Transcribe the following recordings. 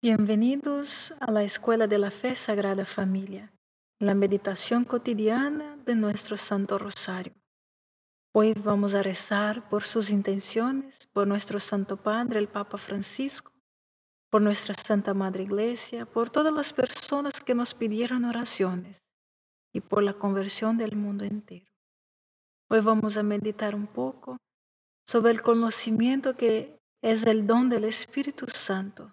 Bienvenidos a la Escuela de la Fe Sagrada Familia, la meditación cotidiana de nuestro Santo Rosario. Hoy vamos a rezar por sus intenciones, por nuestro Santo Padre, el Papa Francisco, por nuestra Santa Madre Iglesia, por todas las personas que nos pidieron oraciones y por la conversión del mundo entero. Hoy vamos a meditar un poco sobre el conocimiento que es el don del Espíritu Santo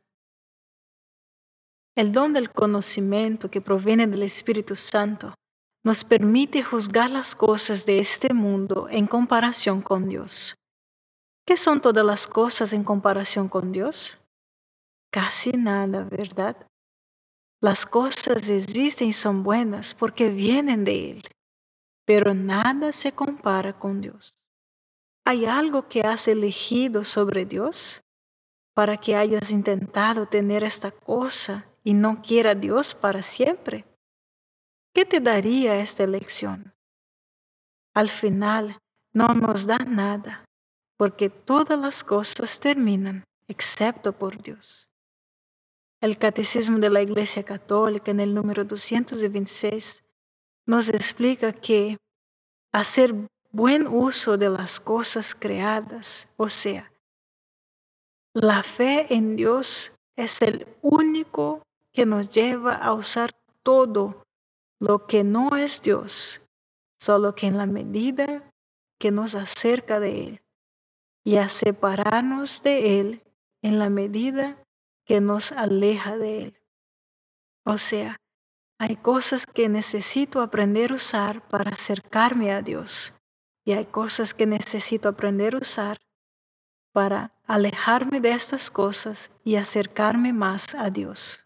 El don del conocimiento que proviene del Espíritu Santo nos permite juzgar las cosas de este mundo en comparación con Dios. ¿Qué son todas las cosas en comparación con Dios? Casi nada, ¿verdad? Las cosas existen y son buenas porque vienen de Él, pero nada se compara con Dios. ¿Hay algo que has elegido sobre Dios para que hayas intentado tener esta cosa y no quiera Dios para siempre? ¿Qué te daría esta elección? Al final no nos da nada, porque todas las cosas terminan, excepto por Dios. El Catecismo de la Iglesia Católica en el número 226 nos explica que hacer buen uso de las cosas creadas, o sea, la fe en Dios es el único que nos lleva a usar todo lo que no es Dios, solo que en la medida que nos acerca de Él y a separarnos de Él en la medida que nos aleja de Él. O sea, hay cosas que necesito aprender a usar para acercarme a Dios y hay cosas que necesito aprender a usar para alejarme de estas cosas y acercarme más a Dios.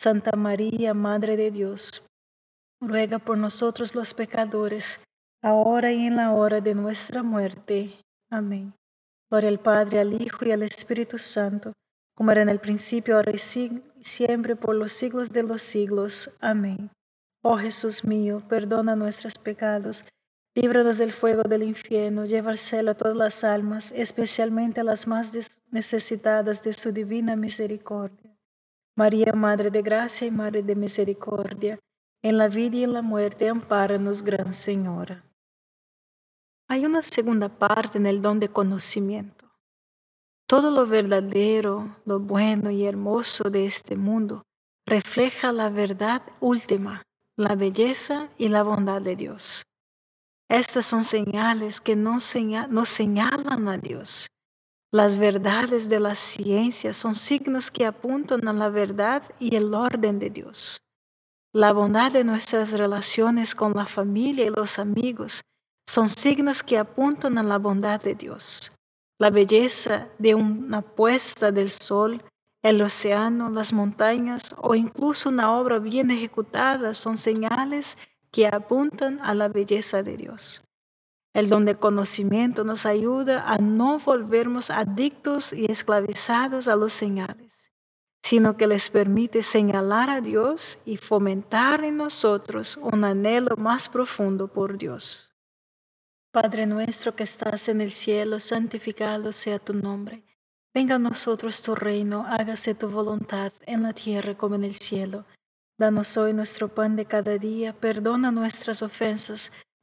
Santa María, Madre de Dios, ruega por nosotros los pecadores, ahora y en la hora de nuestra muerte. Amén. Gloria al Padre, al Hijo y al Espíritu Santo, como era en el principio, ahora y siempre, por los siglos de los siglos. Amén. Oh Jesús mío, perdona nuestros pecados, líbranos del fuego del infierno, lleva al cielo a todas las almas, especialmente a las más necesitadas de su divina misericordia. María, Madre de Gracia y Madre de Misericordia, en la vida y en la muerte, ampáranos, Gran Señora. Hay una segunda parte en el don de conocimiento. Todo lo verdadero, lo bueno y hermoso de este mundo refleja la verdad última, la belleza y la bondad de Dios. Estas son señales que nos, señalan a Dios. Las verdades de la ciencia son signos que apuntan a la verdad y el orden de Dios. La bondad de nuestras relaciones con la familia y los amigos son signos que apuntan a la bondad de Dios. La belleza de una puesta del sol, el océano, las montañas o incluso una obra bien ejecutada son señales que apuntan a la belleza de Dios. El don de conocimiento nos ayuda a no volvernos adictos y esclavizados a los señales, sino que les permite señalar a Dios y fomentar en nosotros un anhelo más profundo por Dios. Padre nuestro que estás en el cielo, santificado sea tu nombre. Venga a nosotros tu reino, hágase tu voluntad en la tierra como en el cielo. Danos hoy nuestro pan de cada día, perdona nuestras ofensas,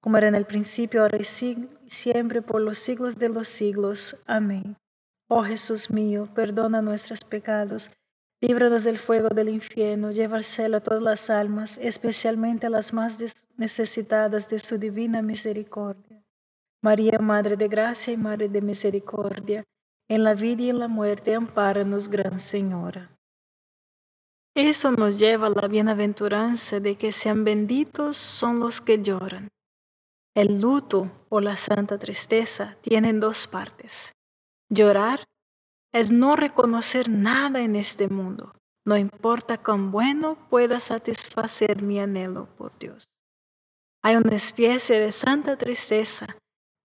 como era en el principio, ahora y siempre, por los siglos de los siglos. Amén. Oh Jesús mío, perdona nuestros pecados, líbranos del fuego del infierno, lleva al cielo a todas las almas, especialmente a las más necesitadas de su divina misericordia. María, Madre de Gracia y Madre de Misericordia, en la vida y en la muerte, ampáranos, Gran Señora. Eso nos lleva a la bienaventuranza de que sean benditos son los que lloran. El luto o la santa tristeza tienen dos partes. Llorar es no reconocer nada en este mundo, no importa cuán bueno pueda satisfacer mi anhelo por Dios. Hay una especie de santa tristeza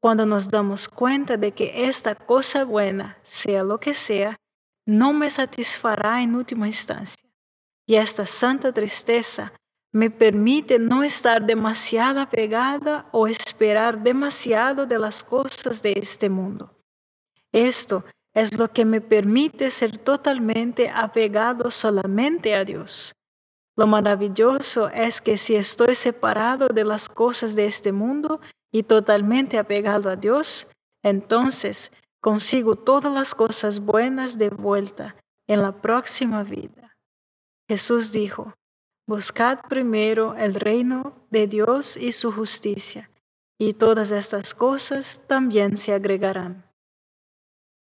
cuando nos damos cuenta de que esta cosa buena, sea lo que sea, no me satisfará en última instancia y esta santa tristeza me permite no estar demasiado apegada o esperar demasiado de las cosas de este mundo. Esto es lo que me permite ser totalmente apegado solamente a Dios. Lo maravilloso es que si estoy separado de las cosas de este mundo y totalmente apegado a Dios, entonces consigo todas las cosas buenas de vuelta en la próxima vida. Jesús dijo, Buscad primero el reino de Dios y su justicia, y todas estas cosas también se agregarán.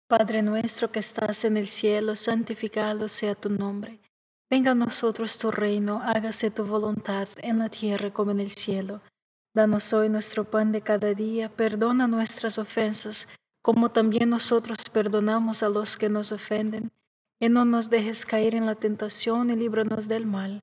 Padre nuestro que estás en el cielo, santificado sea tu nombre. Venga a nosotros tu reino, hágase tu voluntad en la tierra como en el cielo. Danos hoy nuestro pan de cada día, perdona nuestras ofensas, como también nosotros perdonamos a los que nos ofenden, y no nos dejes caer en la tentación y líbranos del mal.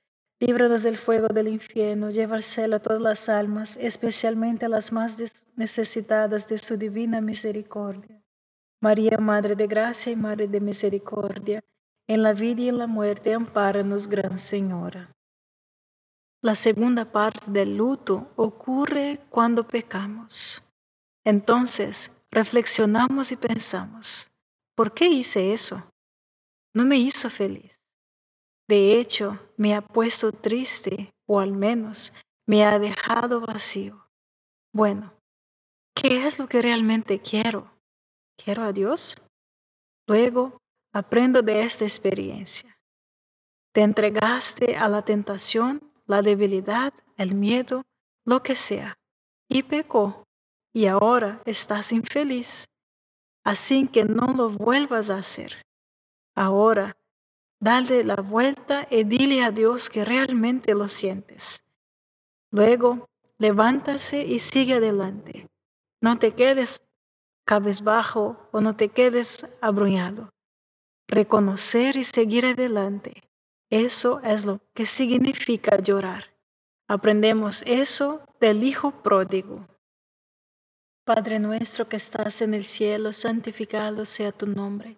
líbranos del fuego del infierno, lleva al cielo a todas las almas, especialmente a las más necesitadas de su divina misericordia. María, Madre de Gracia y Madre de Misericordia, en la vida y en la muerte, ampáranos, Gran Señora. La segunda parte del luto ocurre cuando pecamos. Entonces, reflexionamos y pensamos, ¿por qué hice eso? No me hizo feliz. De hecho, me ha puesto triste o al menos me ha dejado vacío. Bueno, ¿qué es lo que realmente quiero? ¿Quiero a Dios? Luego, aprendo de esta experiencia. Te entregaste a la tentación la debilidad, el miedo, lo que sea, y pecó, y ahora estás infeliz. Así que no lo vuelvas a hacer. Ahora, dale la vuelta y dile a Dios que realmente lo sientes. Luego, levántase y sigue adelante. No te quedes cabezbajo o no te quedes abruñado. Reconocer y seguir adelante eso es lo que significa llorar. Aprendemos eso del Hijo pródigo. Padre nuestro que estás en el cielo, santificado sea tu nombre.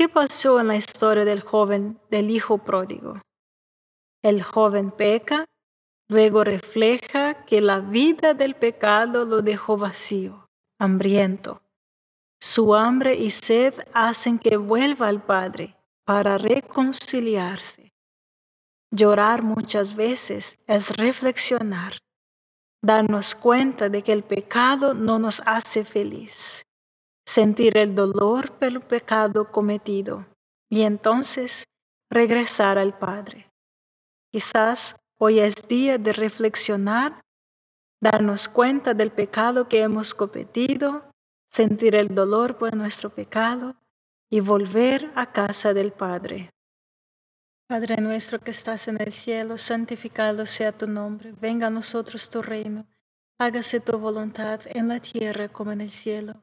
¿Qué pasó en la historia del joven del hijo pródigo? El joven peca, luego refleja que la vida del pecado lo dejó vacío, hambriento. Su hambre y sed hacen que vuelva al Padre para reconciliarse. Llorar muchas veces es reflexionar, darnos cuenta de que el pecado no nos hace feliz sentir el dolor por el pecado cometido y entonces regresar al Padre. Quizás hoy es día de reflexionar, darnos cuenta del pecado que hemos cometido, sentir el dolor por nuestro pecado y volver a casa del Padre. Padre nuestro que estás en el cielo, santificado sea tu nombre, venga a nosotros tu reino, hágase tu voluntad en la tierra como en el cielo.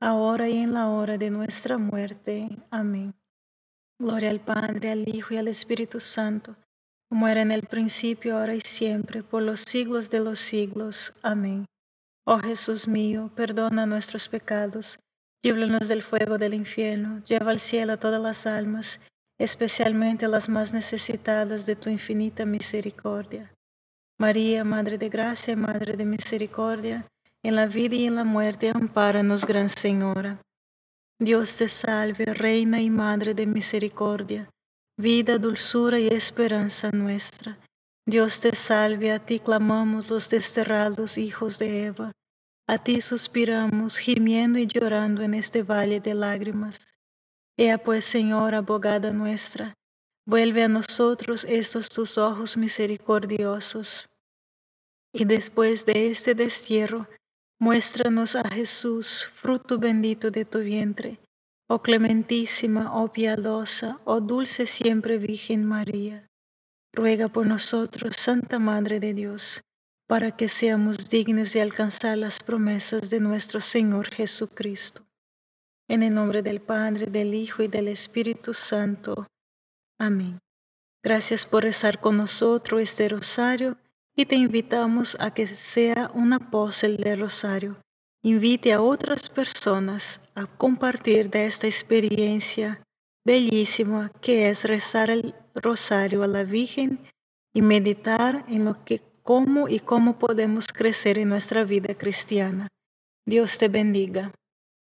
ahora y en la hora de nuestra muerte. Amén. Gloria al Padre, al Hijo y al Espíritu Santo, como era en el principio, ahora y siempre, por los siglos de los siglos. Amén. Oh Jesús mío, perdona nuestros pecados Líbranos del fuego del infierno, lleva al cielo a todas las almas, especialmente las más necesitadas de tu infinita misericordia. María, Madre de Gracia Madre de Misericordia, en la vida y en la muerte, ampáranos, Gran Señora. Dios te salve, Reina y Madre de Misericordia, vida, dulzura y esperanza nuestra. Dios te salve, a ti clamamos los desterrados hijos de Eva. A ti suspiramos, gimiendo y llorando en este valle de lágrimas. Ea pues, Señora, abogada nuestra, vuelve a nosotros estos tus ojos misericordiosos. Y después de este destierro, muéstranos a Jesús, fruto bendito de tu vientre, oh clementísima, oh piadosa, oh dulce siempre Virgen María. Ruega por nosotros, Santa Madre de Dios para que seamos dignos de alcanzar las promesas de nuestro Señor Jesucristo. En el nombre del Padre, del Hijo y del Espíritu Santo. Amén. Gracias por rezar con nosotros este rosario y te invitamos a que sea un apóstol del rosario. Invite a otras personas a compartir de esta experiencia bellísima que es rezar el rosario a la Virgen y meditar en lo que cómo y cómo podemos crecer en nuestra vida cristiana. Dios te bendiga.